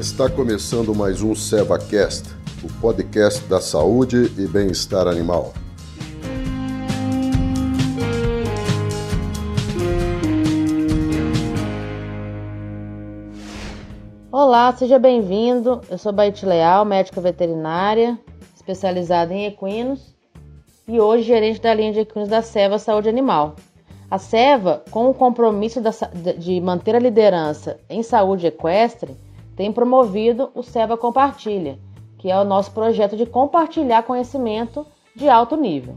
Está começando mais um SevaCast, o podcast da saúde e bem-estar animal. Olá, seja bem-vindo. Eu sou Baite Leal, médica veterinária, especializada em equinos e hoje gerente da linha de equinos da Seva Saúde Animal. A Seva, com o compromisso de manter a liderança em saúde equestre, tem promovido o Seva Compartilha, que é o nosso projeto de compartilhar conhecimento de alto nível.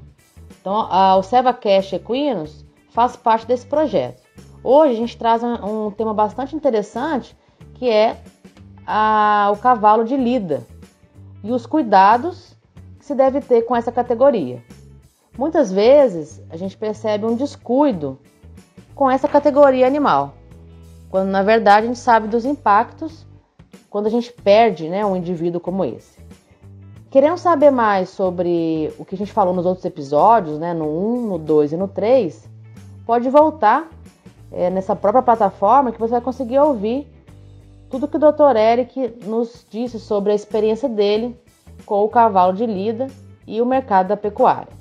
Então, a, o Seva Cash Equinos faz parte desse projeto. Hoje a gente traz um, um tema bastante interessante que é a, o cavalo de lida e os cuidados que se deve ter com essa categoria. Muitas vezes a gente percebe um descuido com essa categoria animal, quando na verdade a gente sabe dos impactos quando a gente perde né, um indivíduo como esse. Querendo saber mais sobre o que a gente falou nos outros episódios, né, no 1, no 2 e no 3, pode voltar é, nessa própria plataforma que você vai conseguir ouvir tudo que o Dr. Eric nos disse sobre a experiência dele com o cavalo de lida e o mercado da pecuária.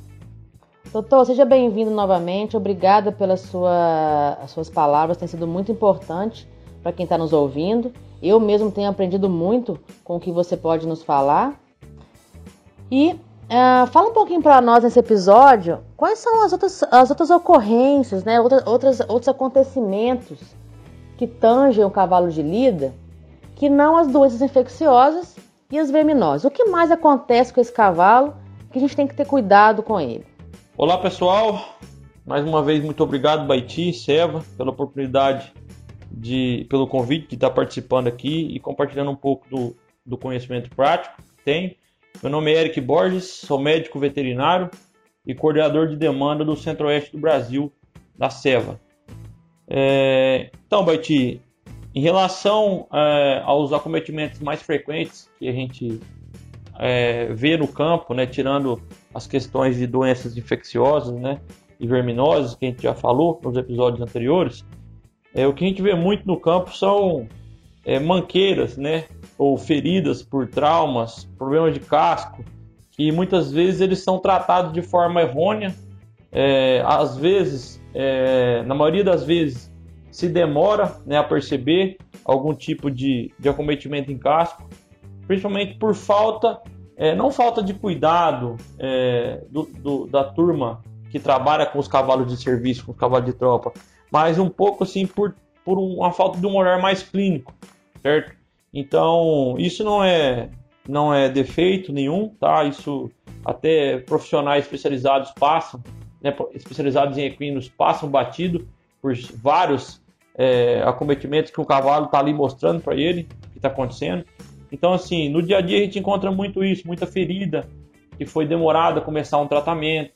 Doutor, seja bem-vindo novamente. Obrigada pelas sua, suas palavras, tem sido muito importante para quem está nos ouvindo. Eu mesmo tenho aprendido muito com o que você pode nos falar. E uh, fala um pouquinho para nós nesse episódio quais são as outras, as outras ocorrências, né? outras, outras, outros acontecimentos que tangem o cavalo de lida, que não as doenças infecciosas e as verminosas. O que mais acontece com esse cavalo que a gente tem que ter cuidado com ele? Olá pessoal, mais uma vez muito obrigado Baiti Seva pela oportunidade de, pelo convite de estar participando aqui e compartilhando um pouco do, do conhecimento prático que tem. Meu nome é Eric Borges, sou médico veterinário e coordenador de demanda do Centro-Oeste do Brasil, da Seva. É, então, Baiti, em relação é, aos acometimentos mais frequentes que a gente é, vê no campo, né, tirando as questões de doenças infecciosas né, e verminosas, que a gente já falou nos episódios anteriores, é, o que a gente vê muito no campo são é, manqueiras, né, ou feridas por traumas, problemas de casco, que muitas vezes eles são tratados de forma errônea, é, às vezes, é, na maioria das vezes, se demora né, a perceber algum tipo de, de acometimento em casco, principalmente por falta é, não falta de cuidado é, do, do, da turma que trabalha com os cavalos de serviço, com os cavalos de tropa, mas um pouco assim por, por uma falta de um olhar mais clínico, certo? Então, isso não é não é defeito nenhum, tá? Isso até profissionais especializados passam, né, especializados em equinos passam batido por vários é, acometimentos que o cavalo está ali mostrando para ele que está acontecendo. Então, assim, no dia a dia a gente encontra muito isso, muita ferida que foi demorada a começar um tratamento,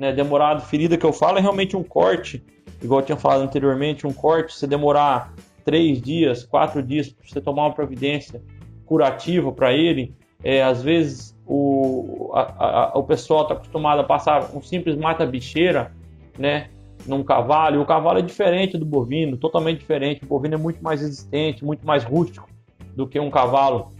né? Demorado, ferida que eu falo é realmente um corte, igual eu tinha falado anteriormente, um corte, você demorar três dias, quatro dias para você tomar uma providência curativa para ele, é, às vezes o, a, a, o pessoal está acostumado a passar um simples mata-bicheira, né? Num cavalo, e o cavalo é diferente do bovino, totalmente diferente. O bovino é muito mais resistente, muito mais rústico do que um cavalo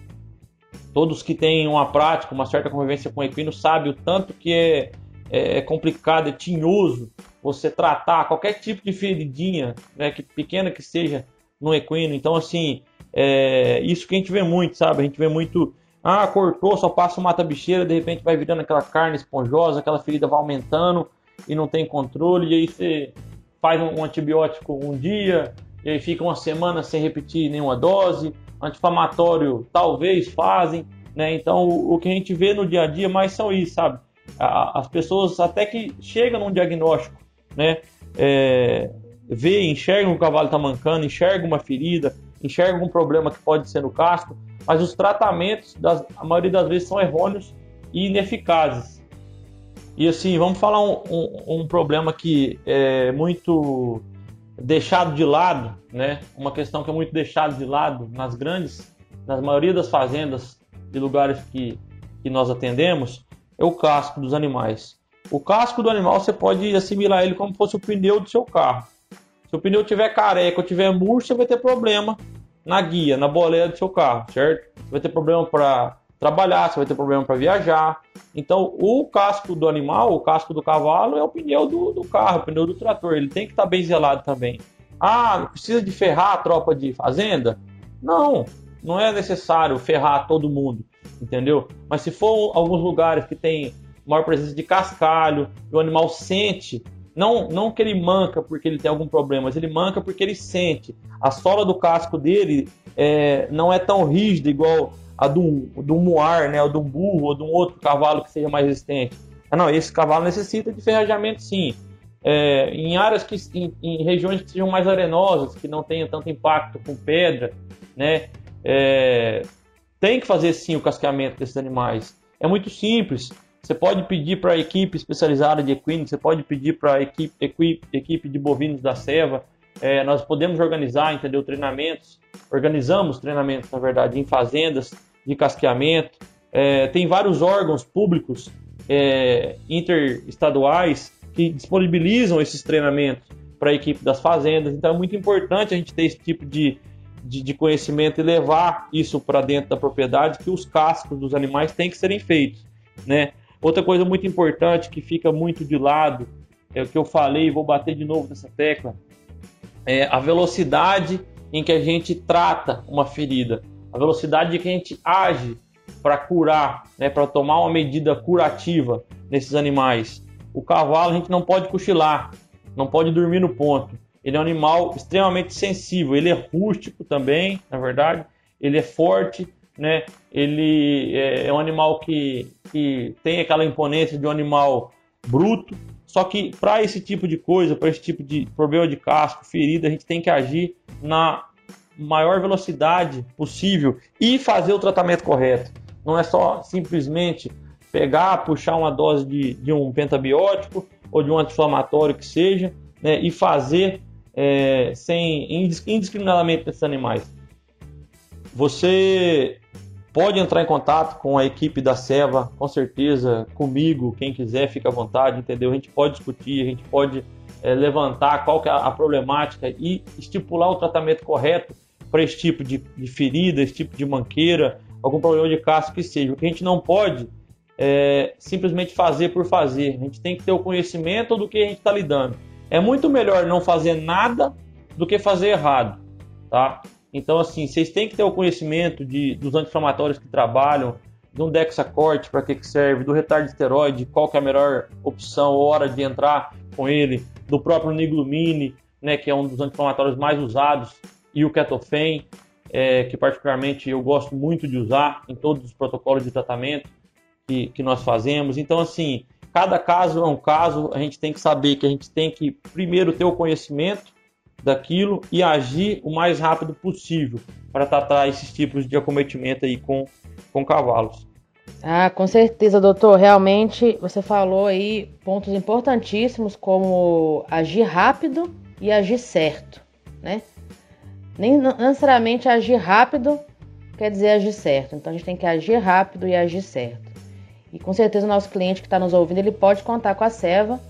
todos que têm uma prática, uma certa convivência com equino, sabem o tanto que é, é, é complicado, é tinhoso você tratar qualquer tipo de feridinha, né, que pequena que seja, no equino. Então, assim, é, isso que a gente vê muito, sabe? A gente vê muito, ah, cortou, só passa uma mata-bicheira, de repente vai virando aquela carne esponjosa, aquela ferida vai aumentando e não tem controle, e aí você faz um, antibiótico um dia, e aí fica uma semana sem repetir nenhuma dose, anti-inflamatório talvez fazem, né? Então o, o, que a gente vê no dia a dia mais são isso, sabe? A, as pessoas até que chegam num diagnóstico, né? É, vê, enxergam que o cavalo está mancando, enxergam uma ferida, enxergam um problema que pode ser no casco, mas os tratamentos, das, a maioria das vezes, são errôneos e ineficazes. E assim, vamos falar um, um, um problema que é muito deixado de lado, né? Uma questão que é muito deixada de lado nas grandes, nas maioria das fazendas de lugares que, que nós atendemos, é o casco dos animais. O casco do animal você pode assimilar ele como se fosse o pneu do seu carro. Se o pneu tiver careca ou tiver murcho, você vai ter problema na guia, na boleia do seu carro, certo? Você vai ter problema para trabalhar, você vai ter problema para viajar. Então, o casco do animal, o casco do cavalo é o pneu do, do carro, o pneu do trator. Ele tem que estar tá bem zelado também. Ah, precisa de ferrar a tropa de fazenda? Não, não é necessário ferrar todo mundo, entendeu? Mas se for alguns lugares que tem maior presença de cascalho, o animal sente, não, não que ele manca porque ele tem algum problema, mas ele manca porque ele sente. A sola do casco dele é, não é tão rígida igual a do, do muar, né, ou um burro, ou de um outro cavalo que seja mais resistente. Ah, não, esse cavalo necessita de ferrajamento sim. É, em áreas que, em, em, regiões que sejam mais arenosas, que não tenham tanto impacto com pedra, né, é, tem que fazer sim o casqueamento desses animais. É muito simples. Você pode pedir para a equipe especializada de equinos, você pode pedir para a equipe, equipe, equipe de bovinos da Seva. É, nós podemos organizar, entendeu, treinamentos. Organizamos treinamentos, na verdade, em fazendas de casqueamento. É, tem vários órgãos públicos é, interestaduais que disponibilizam esses treinamentos para a equipe das fazendas. Então é muito importante a gente ter esse tipo de, de, de conhecimento e levar isso para dentro da propriedade, que os cascos dos animais têm que serem feitos. Né? Outra coisa muito importante que fica muito de lado, é o que eu falei, vou bater de novo nessa tecla, é a velocidade em que a gente trata uma ferida, a velocidade em que a gente age para curar, né, para tomar uma medida curativa nesses animais. O cavalo a gente não pode cochilar, não pode dormir no ponto. Ele é um animal extremamente sensível, ele é rústico também, na verdade, ele é forte, né? Ele é, é um animal que, que tem aquela imponência de um animal bruto. Só que para esse tipo de coisa, para esse tipo de problema de casco, ferida, a gente tem que agir na maior velocidade possível e fazer o tratamento correto. Não é só simplesmente pegar, puxar uma dose de, de um pentabiótico ou de um anti-inflamatório que seja, né, e fazer é, sem indiscriminadamente nesses animais. Você pode entrar em contato com a equipe da Seva, com certeza, comigo, quem quiser, fica à vontade, entendeu? A gente pode discutir, a gente pode é, levantar qual que é a problemática e estipular o tratamento correto para esse tipo de, de, ferida, esse tipo de manqueira, algum problema de casco que seja. O que a gente não pode é simplesmente fazer por fazer. A gente tem que ter o conhecimento do que a gente está lidando. É muito melhor não fazer nada do que fazer errado, tá? Então, assim, vocês têm que ter o conhecimento de, dos anti-inflamatórios que trabalham, de um Dexacorte, para que, que serve, do retardo de esteroide, qual que é a melhor opção, hora de entrar com ele, do próprio Niglumine, né, que é um dos anti-inflamatórios mais usados, e o Ketofen, é, que particularmente eu gosto muito de usar em todos os protocolos de tratamento que, que nós fazemos. Então, assim, cada caso é um caso, a gente tem que saber que a gente tem que primeiro ter o conhecimento daquilo e agir o mais rápido possível para tratar esses tipos de acometimento aí com, com cavalos. Ah, com certeza, doutor. Realmente você falou aí pontos importantíssimos como agir rápido e agir certo, né? Nem necessariamente agir rápido quer dizer agir certo. Então a gente tem que agir rápido e agir certo. E com certeza o nosso cliente que está nos ouvindo, ele pode contar com a Seva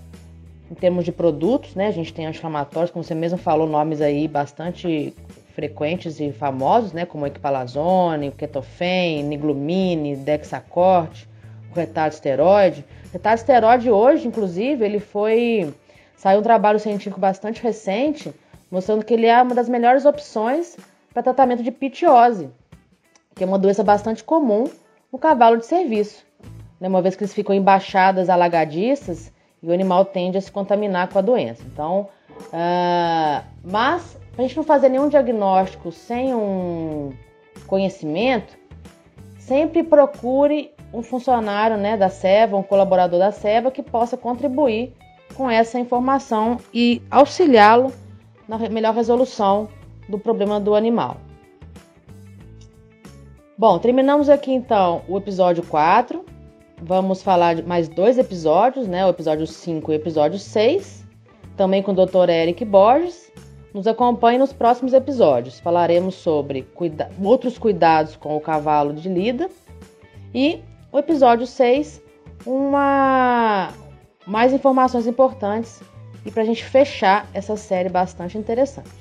em termos de produtos, né? A gente tem anti-inflamatórios, como você mesmo falou, nomes aí bastante frequentes e famosos, né? Como o Equipalazone, o Ketofen, Niglumine, Dexacorte, o retardo esteroide. Retardo esteroide hoje, inclusive, ele foi... Saiu um trabalho científico bastante recente mostrando que ele é uma das melhores opções para tratamento de pitiose, que é uma doença bastante comum no cavalo de serviço. Né? Uma vez que eles ficam embaixadas alagadiças, e o animal tende a se contaminar com a doença. Então, uh, mas para a gente não fazer nenhum diagnóstico sem um conhecimento, sempre procure um funcionário né, da SEVA, um colaborador da SEVA que possa contribuir com essa informação e auxiliá-lo na melhor resolução do problema do animal. Bom, terminamos aqui então o episódio 4 Vamos falar de mais dois episódios, né? O episódio 5 e o episódio 6, também com o Dr. Eric Borges. Nos acompanhe nos próximos episódios. Falaremos sobre cuida outros cuidados com o cavalo de lida. E o episódio 6, uma mais informações importantes e para a gente fechar essa série bastante interessante.